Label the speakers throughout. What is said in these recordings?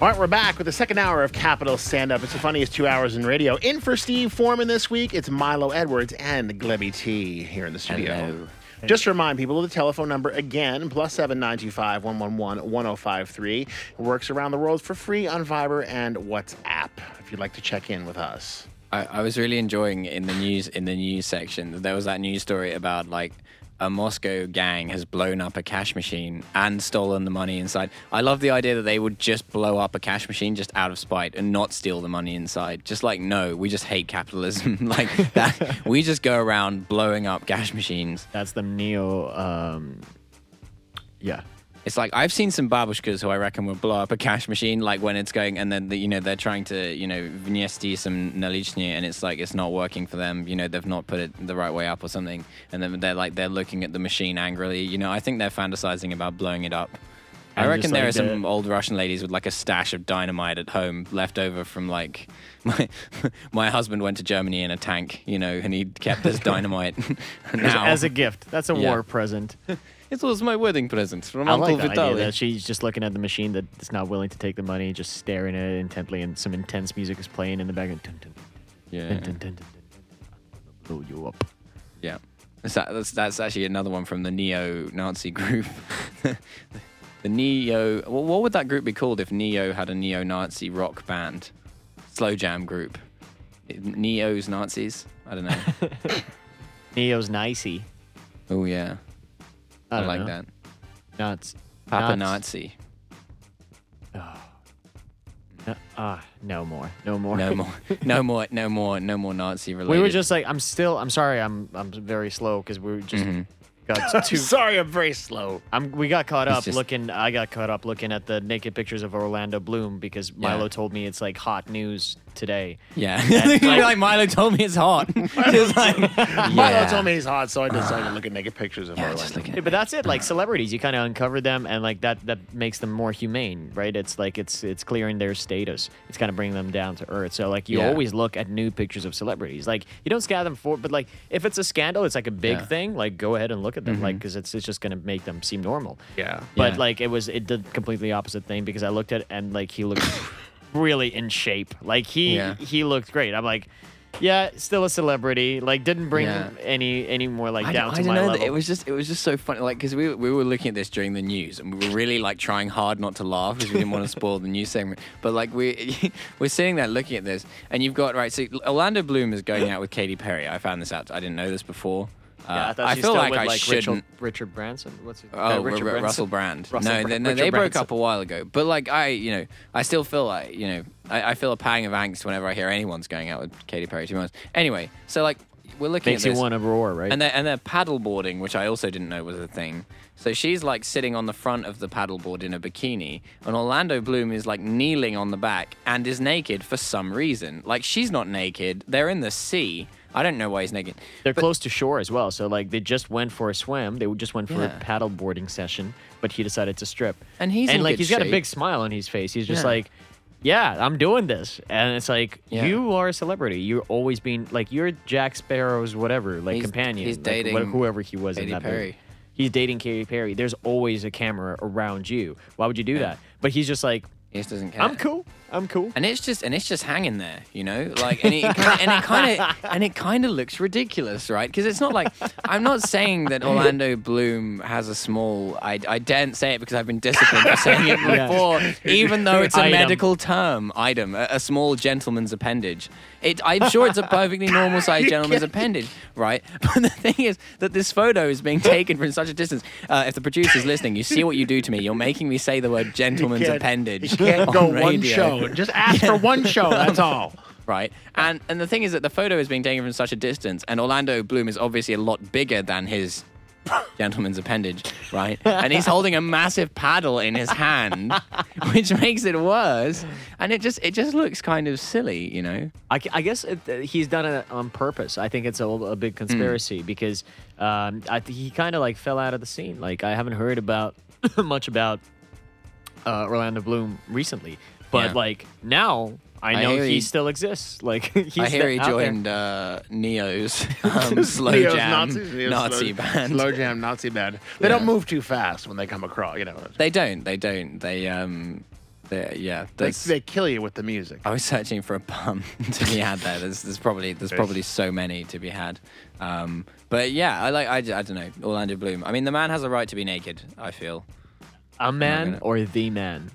Speaker 1: All right, we're back with the second hour of Capital Stand Up. It's the funniest two hours in radio. In for Steve Foreman this week, it's Milo Edwards and Glebby T here in the studio.
Speaker 2: Hello.
Speaker 1: Just to remind people of the telephone number again, plus seven nine two five one one one one zero five three. It works around the world for free on Viber and WhatsApp. If you'd like to check in with us.
Speaker 2: I, I was really enjoying in the news in the news section. There was that news story about like a Moscow gang has blown up a cash machine and stolen the money inside. I love the idea that they would just blow up a cash machine just out of spite and not steal the money inside. Just like no, we just hate capitalism. like that, we just go around blowing up cash machines.
Speaker 3: That's the neo. Um, yeah.
Speaker 2: It's like I've seen some babushkas who I reckon will blow up a cash machine, like when it's going, and then the, you know they're trying to you know vnesti some nalichny, and it's like it's not working for them. You know they've not put it the right way up or something, and then they're like they're looking at the machine angrily. You know I think they're fantasizing about blowing it up. I reckon there
Speaker 3: like
Speaker 2: are some
Speaker 3: the-
Speaker 2: old Russian ladies with like a stash of dynamite at home left over from like my my husband went to Germany in a tank, you know, and he kept this dynamite.
Speaker 3: As,
Speaker 2: now
Speaker 3: as a gift. That's a
Speaker 2: Yeah.
Speaker 3: war present.
Speaker 2: it was my wedding present from
Speaker 3: I
Speaker 2: Uncle
Speaker 3: like
Speaker 2: Vitaly.
Speaker 3: idea that she's just looking at the machine that's not willing to take the money, just staring at it intently, and some intense music is playing in the background. Dun, dun,
Speaker 2: yeah.
Speaker 3: dun, dun, dun, dun. Blow you up.
Speaker 2: Yeah. That's, that's, that's actually another one from the neo Nazi group. The neo. Well, what would that group be called if Neo had a neo Nazi rock band? Slow jam group. Neo's Nazis? I don't know.
Speaker 3: Neo's nicey.
Speaker 2: oh, yeah.
Speaker 3: I,
Speaker 2: I, like
Speaker 3: know.
Speaker 2: that.
Speaker 3: Nuts.
Speaker 2: Papa. Nazi.
Speaker 3: No, ah, no more. No more.
Speaker 2: No more. No more. No more. No more Nazi related.
Speaker 3: we were just like, I'm still. I'm sorry. I'm. I'm very slow because we were just
Speaker 2: Mm-hmm.
Speaker 3: Got too.
Speaker 1: Sorry, I'm very slow.
Speaker 3: I'm, we got caught up
Speaker 2: just-
Speaker 3: looking. I got caught up looking at the naked pictures of Orlando Bloom because Milo
Speaker 2: Yeah.
Speaker 3: told me it's like hot news today.
Speaker 2: Yeah.
Speaker 3: And, like-
Speaker 2: like Milo told me it's hot. just like,
Speaker 1: Milo told me he's hot, so I decided to ah. look at naked pictures of
Speaker 2: Yeah,
Speaker 1: Orlando.
Speaker 2: just looking
Speaker 3: Yeah, but that's it. Like celebrities, you kind of uncover them, and like that that makes them more humane, right? It's like it's it's clearing their status. It's kind of bringing them down to earth. So like you
Speaker 2: Yeah.
Speaker 3: always look at new pictures of celebrities. Like you don't scan them for, but like if it's a scandal, it's like a big
Speaker 2: Yeah.
Speaker 3: thing. Like go ahead and look at them, like mm-hmm. because it's it's just gonna make them seem normal.
Speaker 1: Yeah.
Speaker 3: But
Speaker 2: Yeah.
Speaker 3: like it was, it did completely opposite thing because I looked at it and like he looked really in shape. Like he
Speaker 2: Yeah.
Speaker 3: he looked great. I'm like. Yeah, still a celebrity. Like, didn't bring
Speaker 2: Yeah.
Speaker 3: any any more like down to my
Speaker 2: know.
Speaker 3: level.
Speaker 2: It was just it was just so funny, like because we were- we were looking at this during the news and we were really like trying hard not to laugh because we didn't want to spoil the news segment. But like we we're sitting there looking at this, and you've got right. So Orlando Bloom is going out with Katy Perry. I found this out. I didn't know this before.
Speaker 3: Yeah,
Speaker 2: Uh,
Speaker 3: I
Speaker 2: feel like
Speaker 3: with
Speaker 2: I
Speaker 3: like
Speaker 2: shouldn't.
Speaker 3: Richard, Richard Branson. What's his,
Speaker 2: Oh, Ru-
Speaker 3: Richard
Speaker 2: Ru-
Speaker 3: Branson.
Speaker 2: Russell Brand.
Speaker 3: Russell
Speaker 2: no,
Speaker 3: Bra-
Speaker 2: they, no,
Speaker 3: Richard
Speaker 2: they broke
Speaker 3: Branson.
Speaker 2: up a while ago. But like I, you know, I still feel like you know, I, I feel a pang of angst whenever I hear anyone's going out with Katy Perry. To be honest. Anyway, so like we're looking
Speaker 3: Makes
Speaker 2: at
Speaker 3: you
Speaker 2: this.
Speaker 3: want to roar, right?
Speaker 2: And they're, and they're paddleboarding, which I also didn't know was a thing. So she's like sitting on the front of the paddleboard in a bikini, and Orlando Bloom is like kneeling on the back and is naked for some reason. Like she's not naked; they're in the sea. I don't know why he's naked.
Speaker 3: They're
Speaker 2: But-
Speaker 3: close to shore as well, so like they just went for a swim. They just went for
Speaker 2: Yeah.
Speaker 3: a paddle boarding session, but he decided to strip.
Speaker 2: And he's
Speaker 3: and like he's got a big smile on his face. He's just
Speaker 2: Yeah.
Speaker 3: like, "Yeah, I'm doing this," and it's like
Speaker 2: Yeah.
Speaker 3: you are a celebrity. You're always being like you're Jack Sparrow's whatever, like
Speaker 2: He's-
Speaker 3: companion.
Speaker 2: he's
Speaker 3: like,
Speaker 2: dating
Speaker 3: wha- whoever he was
Speaker 2: Katy
Speaker 3: in that
Speaker 2: Perry.
Speaker 3: movie. He's dating Katy Perry. There's always a camera around you. Why would you do that? But he's just like,
Speaker 2: He just doesn't care.
Speaker 3: "I'm cool. I'm cool."
Speaker 2: And it's just and it's just hanging there, you know, like and it kinda, and it kind of and it kind of looks ridiculous, right? Because it's not like I'm not saying that Orlando Bloom has a small. I I daren't say it because I've been disciplined for saying it
Speaker 3: Yeah.
Speaker 2: before, even though it's a
Speaker 3: Item.
Speaker 2: medical term. Item, a, a small gentleman's appendage. It, I'm sure it's a perfectly normal sized gentleman's appendage, right? But the thing is that this photo is being taken from such a distance. Uh, if the producer's listening, you see what you do to me. You're making me say the word gentleman's
Speaker 1: can't-
Speaker 2: appendage.
Speaker 1: You can't
Speaker 2: on
Speaker 1: go one
Speaker 2: radio
Speaker 1: show. Just ask for one show. That's all.
Speaker 2: right? And and the thing is that the photo is being taken from such a distance, and Orlando Bloom is obviously a lot bigger than his gentleman's appendage, right? And he's holding a massive paddle in his hand, which makes it worse. And it just it just looks kind of silly, you know?
Speaker 3: I, I guess it, uh, he's done it on purpose. I think it's a, a big
Speaker 2: Hmm.
Speaker 3: conspiracy because um, I think he kind of like fell out of the scene. Like I haven't heard about much about uh, Orlando Bloom recently, but
Speaker 2: Yeah.
Speaker 3: like now I
Speaker 2: I
Speaker 3: know
Speaker 2: hear
Speaker 3: he,
Speaker 2: he-
Speaker 3: still exists. Like he's
Speaker 2: I hear
Speaker 3: there-
Speaker 2: he
Speaker 3: out there.
Speaker 2: joined uh, Neo's um, slow
Speaker 1: Neo's
Speaker 2: jam
Speaker 1: Nazis, Neo's
Speaker 2: Nazi
Speaker 1: slow,
Speaker 2: band.
Speaker 1: Slow jam Nazi band. They
Speaker 2: Yeah.
Speaker 1: don't move too fast when they come across. You know.
Speaker 2: They don't. They don't. They um There- yeah.
Speaker 1: They, they kill you with the music.
Speaker 2: I was searching for a pun to be had there. There's, there's probably there's
Speaker 1: There's-
Speaker 2: probably so many to be had. Um, but yeah, I like I, I don't know Orlando Bloom. I mean, the man has a right to be naked. I feel
Speaker 3: A man
Speaker 2: gonna-
Speaker 3: or the man?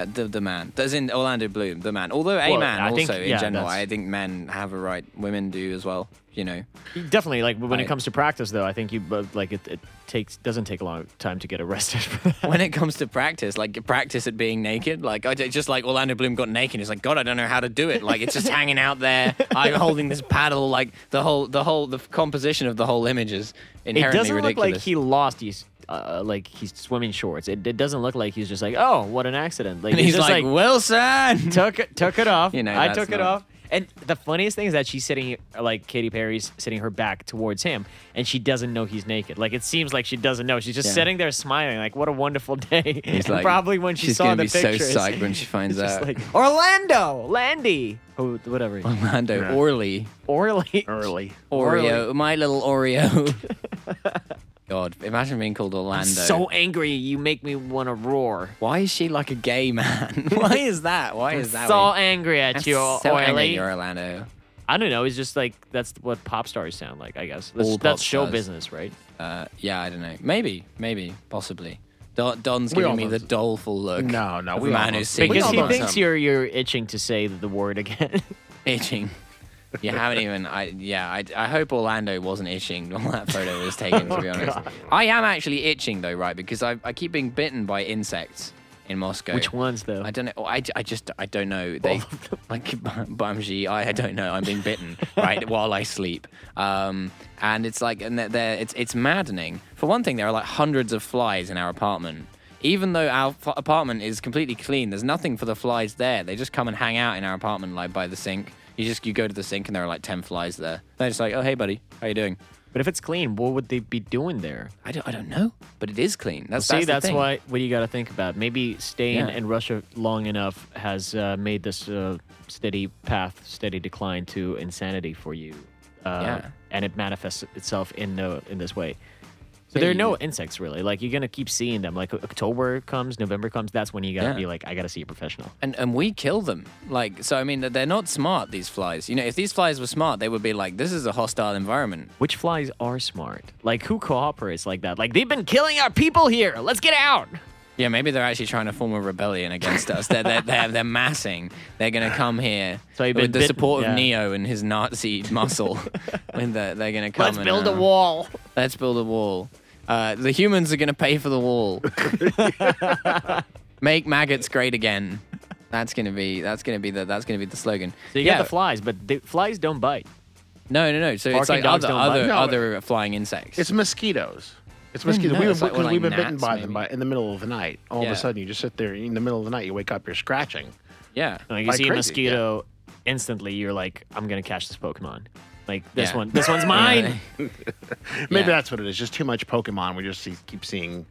Speaker 2: Uh, the the man. As in Orlando Bloom, the man. Although a
Speaker 3: Well,
Speaker 2: man
Speaker 3: I think-
Speaker 2: also in
Speaker 3: yeah,
Speaker 2: general,
Speaker 3: that's-
Speaker 2: I think men have a right. Women do as well. You know.
Speaker 3: Definitely. Like when
Speaker 2: I-
Speaker 3: it comes to practice, though, I think you like it, it takes doesn't take a long time to get arrested for that.
Speaker 2: when it comes to practice, like practice at being naked, like I just like Orlando Bloom got naked. He's like, God, I don't know how to do it. Like it's just hanging out there. I'm holding this paddle. Like the whole, the whole, the composition of the whole image is
Speaker 3: it doesn't look like he lost his uh, like he's swimming shorts. It, it doesn't look like he's just like, oh, what an accident. Like
Speaker 2: and he's
Speaker 3: just
Speaker 2: like, Wilson.
Speaker 3: took it took it off.
Speaker 2: You know,
Speaker 3: I
Speaker 2: that's
Speaker 3: took it
Speaker 2: not-
Speaker 3: off. And the funniest thing is that she's sitting like Katy Perry's sitting her back towards him, and she doesn't know he's naked. Like it seems like she doesn't know. She's just
Speaker 2: Yeah.
Speaker 3: sitting there smiling, like what a wonderful day.
Speaker 2: He's
Speaker 3: And
Speaker 2: like,
Speaker 3: probably when she
Speaker 2: she's
Speaker 3: saw
Speaker 2: gonna
Speaker 3: the
Speaker 2: be so psyched when she finds
Speaker 3: it's
Speaker 2: out.
Speaker 3: like Orlando, Landy, oh whatever,
Speaker 2: Orlando
Speaker 1: Yeah.
Speaker 2: Orly,
Speaker 3: Orly.
Speaker 1: Early.
Speaker 2: Oreo, my little Oreo. God, imagine being called Orlando.
Speaker 3: I'm So angry, you make me want to roar.
Speaker 2: Why is she like a gay man? Why is that? Why is that?
Speaker 3: so
Speaker 2: weird?
Speaker 3: angry at
Speaker 2: I'm
Speaker 3: you,
Speaker 2: so angry
Speaker 3: Orly.
Speaker 2: you're Orlando.
Speaker 3: I don't know. It's just like that's what pop stars sound like. I guess that's,
Speaker 2: All pop
Speaker 3: that's show
Speaker 2: stars.
Speaker 3: business, right?
Speaker 2: Uh, yeah, I don't know. Maybe, maybe, possibly. Don, Don's giving me the doleful look.
Speaker 1: No, no, we
Speaker 2: a
Speaker 1: all
Speaker 2: man
Speaker 1: know
Speaker 2: who's
Speaker 1: this.
Speaker 2: seen
Speaker 1: We
Speaker 3: Because he thinks you're you're itching to say the word again.
Speaker 2: itching. You haven't even. I yeah. I, I hope Orlando wasn't itching when that photo was taken. To be
Speaker 3: Oh,
Speaker 2: honest, I am actually itching though, right? Because I I keep being bitten by insects in Moscow.
Speaker 3: Which ones though?
Speaker 2: I don't know. I, I just I don't know. They like Bamji. I, I don't know. I'm being bitten right while I sleep. Um, and it's like and they're, they're it's it's maddening. For one thing, there are like hundreds of flies in our apartment. Even though our f- apartment is completely clean, there's nothing for the flies there. They just come and hang out in our apartment, like by the sink. You just you go to the sink and there are like ten flies there. They're just like, oh hey buddy, how you doing?
Speaker 3: But if it's clean, what would they be doing there?
Speaker 2: I don't I don't know, but it is clean. That's
Speaker 3: See,
Speaker 2: that's, the
Speaker 3: that's why what you got to think about. Maybe staying
Speaker 2: Yeah.
Speaker 3: in Russia long enough has uh, made this uh, steady path, steady decline to insanity for you, uh,
Speaker 2: Yeah.
Speaker 3: and it manifests itself in the in this way. So there are no insects really. Like you're gonna keep seeing them. Like October comes, November comes. That's when you gotta
Speaker 2: Yeah.
Speaker 3: be like, I gotta see a professional.
Speaker 2: And and we kill them. Like so I mean they're not smart these flies. You know, if these flies were smart, they would be like this is a hostile environment.
Speaker 3: Which flies are smart? Like who cooperates like that? Like they've been killing our people here. Let's get out.
Speaker 2: Yeah, maybe they're actually trying to form a rebellion against us. They're, they're, they're, they're massing. They're going to come here
Speaker 3: So you've been
Speaker 2: with the
Speaker 3: bitten-
Speaker 2: support of
Speaker 3: yeah.
Speaker 2: Neo and his Nazi muscle. when they're, they're going to come
Speaker 3: Let's
Speaker 2: and,
Speaker 3: build
Speaker 2: uh,
Speaker 3: a wall.
Speaker 2: Let's build a wall. Uh, the humans are going to pay for the wall. Make maggots great again. That's gonna be that's gonna be the that's gonna be the slogan.
Speaker 3: So you
Speaker 2: yeah.
Speaker 3: got the flies, but the flies don't bite.
Speaker 2: no, no, no. So it's like
Speaker 3: dogs
Speaker 2: other
Speaker 3: don't bite?
Speaker 2: other
Speaker 1: No,
Speaker 2: other flying insects.
Speaker 1: It's mosquitoes. It's mosquitoes.
Speaker 2: no,
Speaker 1: we,
Speaker 2: it's like,
Speaker 1: because
Speaker 2: what,
Speaker 1: we've been bitten
Speaker 2: gnats,
Speaker 1: by them
Speaker 2: maybe?
Speaker 1: by, in the middle of the night. All
Speaker 2: Yeah.
Speaker 1: of a sudden, you just sit there in the middle of the night. You wake up, you're scratching.
Speaker 2: yeah.
Speaker 3: Like you
Speaker 1: Like
Speaker 3: see a
Speaker 1: crazy,
Speaker 3: mosquito, instantly you're like, I'm gonna catch this Pokemon. Like this
Speaker 2: Yeah.
Speaker 3: one, this one's mine.
Speaker 1: Maybe
Speaker 2: Yeah.
Speaker 1: that's what it is. Just too much Pokemon. We just see, keep seeing,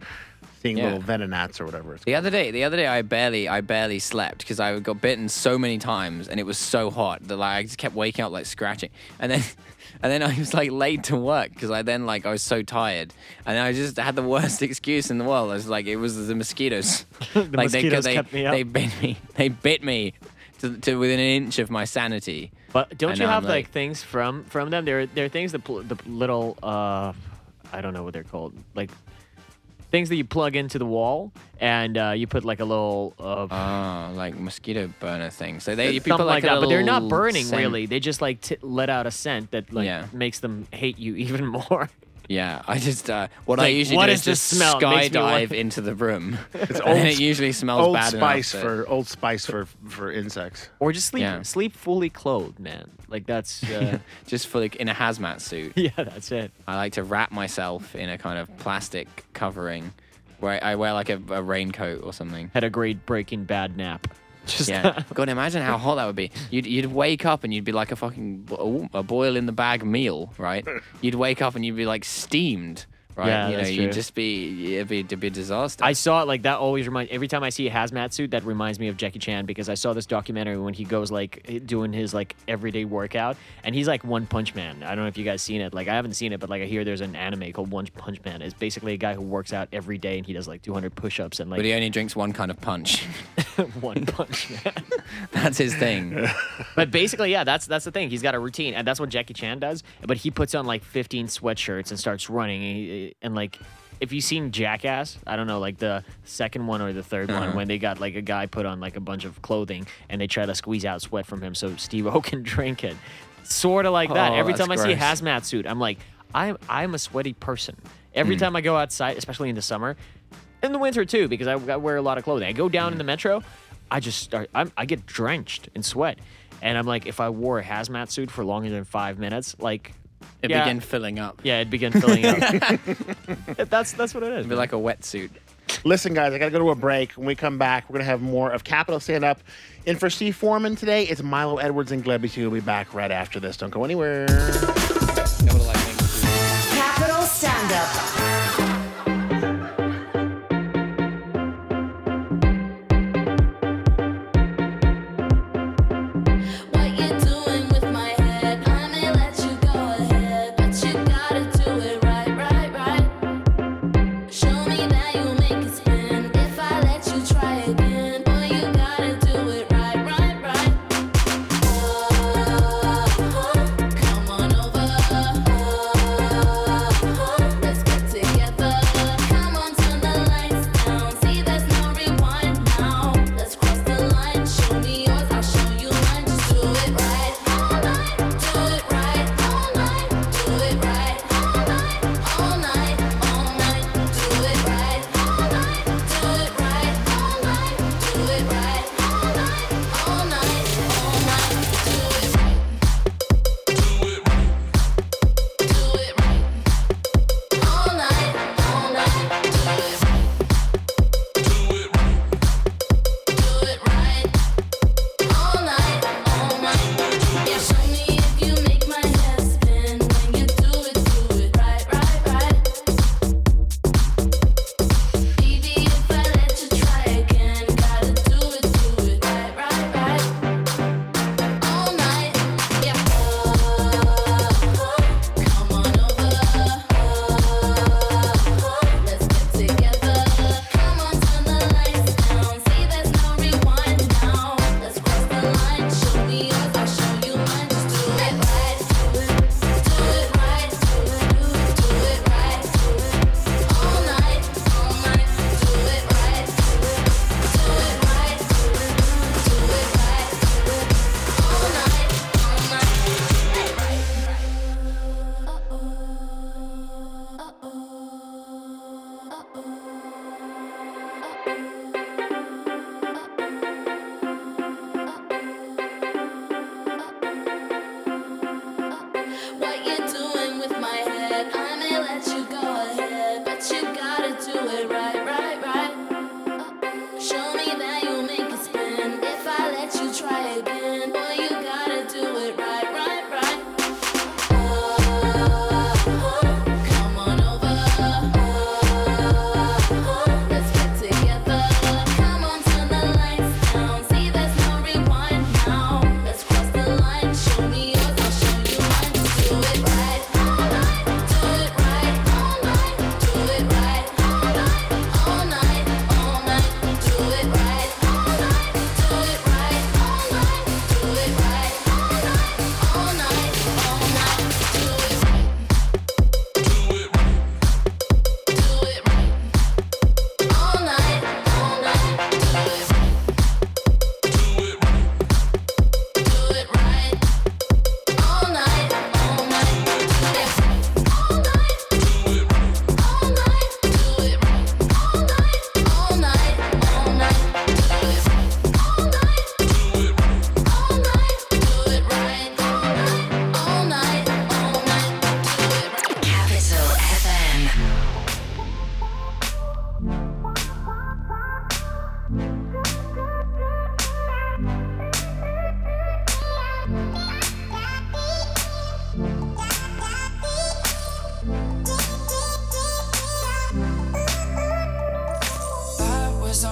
Speaker 1: seeing
Speaker 2: Yeah.
Speaker 1: little Venonats or whatever. It's
Speaker 2: The other day, the other day, I barely, I barely slept because I got bitten so many times, and it was so hot that like I just kept waking up like scratching, and then, and then I was like late to work because I then like I was so tired, and I just had the worst excuse in the world. I was like, it was the mosquitoes.
Speaker 3: The
Speaker 2: like
Speaker 3: mosquitoes
Speaker 2: they,
Speaker 3: kept me
Speaker 2: they,
Speaker 3: up.
Speaker 2: they bit me, they bit me to, to within an inch of my sanity.
Speaker 3: But don't you
Speaker 2: know,
Speaker 3: have like
Speaker 2: like-
Speaker 3: things from from them? There there are things that pl- the little uh, I don't know what they're called, like things that you plug into the wall and uh, you put like a little uh,
Speaker 2: Oh, like mosquito burner thing. So they you
Speaker 3: something like,
Speaker 2: like,
Speaker 3: that. But they're not burning
Speaker 2: scent.
Speaker 3: really. They just like t- let out a scent that like
Speaker 2: Yeah.
Speaker 3: makes them hate you even more.
Speaker 2: Yeah, I just uh, what I
Speaker 3: like,
Speaker 2: usually
Speaker 3: what
Speaker 2: do
Speaker 3: is
Speaker 2: is just
Speaker 3: smell? It
Speaker 2: skydive into the room. It's
Speaker 1: old
Speaker 2: and it usually smells
Speaker 1: Old
Speaker 2: bad
Speaker 1: Spice
Speaker 2: enough. that-
Speaker 1: for Old Spice for for insects.
Speaker 3: Or just sleep
Speaker 2: Yeah.
Speaker 3: sleep fully clothed, man. Like that's uh,
Speaker 2: just for like in a hazmat suit.
Speaker 3: yeah, that's it.
Speaker 2: I like to wrap myself in a kind of plastic covering, where I wear like a, a raincoat or something.
Speaker 3: Had a great Breaking Bad nap. Just
Speaker 2: Yeah, God, imagine how hot that would be. You'd you'd wake up and you'd be like a fucking bo- a boil in the bag meal, right? You'd wake up and you'd be like steamed right?
Speaker 3: Yeah,
Speaker 2: you know,
Speaker 3: that's
Speaker 2: you'd
Speaker 3: true.
Speaker 2: just be it'd be, it'd be a disaster.
Speaker 3: I saw it like that always reminds every time I see a hazmat suit that reminds me of Jackie Chan because I saw this documentary when he goes like eh, doing his like everyday workout and he's like One Punch Man. I don't know if you guys seen it. Like I haven't seen it, but like I hear there's an anime called One Punch Man. It's basically a guy who works out every day and he does like 200 push-ups and like.
Speaker 2: but he only drinks one kind of punch.
Speaker 3: One Punch Man.
Speaker 2: That's his thing.
Speaker 3: But basically, yeah, that's that's the thing. He's got a routine, and that's what Jackie Chan does. But he puts on like 15 sweatshirts and starts running. And, he, and like, if you've seen Jackass, I don't know, like the second one or the 3rd
Speaker 2: Uh-huh.
Speaker 3: one, when they got like a guy put on like a bunch of clothing and they try to squeeze out sweat from him so Steve O can drink it. Sort of like that.
Speaker 2: Oh,
Speaker 3: Every
Speaker 2: that's
Speaker 3: time I see a hazmat suit, I'm like, I'm I'm a sweaty person. Every
Speaker 2: Hmm.
Speaker 3: time I go outside, especially in the summer, in the winter too, because I, I wear a lot of clothing. I go down in the metro, I just start. I'm, I get drenched in sweat, and I'm like, if I wore a hazmat suit for longer than five minutes, like,
Speaker 2: It
Speaker 3: yeah,
Speaker 2: began filling up.
Speaker 3: yeah, it'd begin filling up. that's that's what it is.
Speaker 2: It'd be like a wetsuit.
Speaker 1: Listen, guys, I got to go to a break. When we come back, we're going to have more of Capital Stand Up. And for Steve Foreman today, it's Milo Edwards and Glebby. We'll be back right after this. Don't go anywhere.
Speaker 4: Capital Stand Up.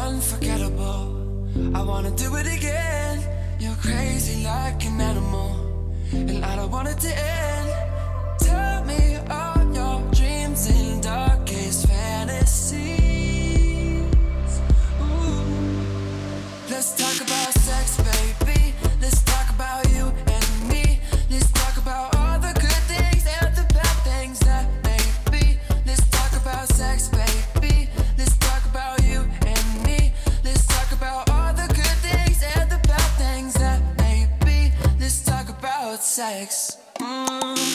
Speaker 5: unforgettable. I
Speaker 6: wanna do it again. You're crazy like an animal, and I don't want it to end. sex. Mm.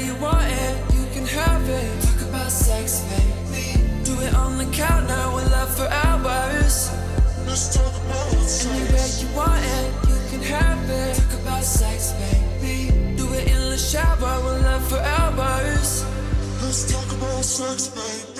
Speaker 6: say you want it, you can have it. Talk about sex, baby. Do it on the couch now, we'll love for hours. Let's talk about sex. Anywhere you want it, you can have it. Talk about sex, baby. Do it in the shower, we'll love for hours. Let's talk about sex, baby.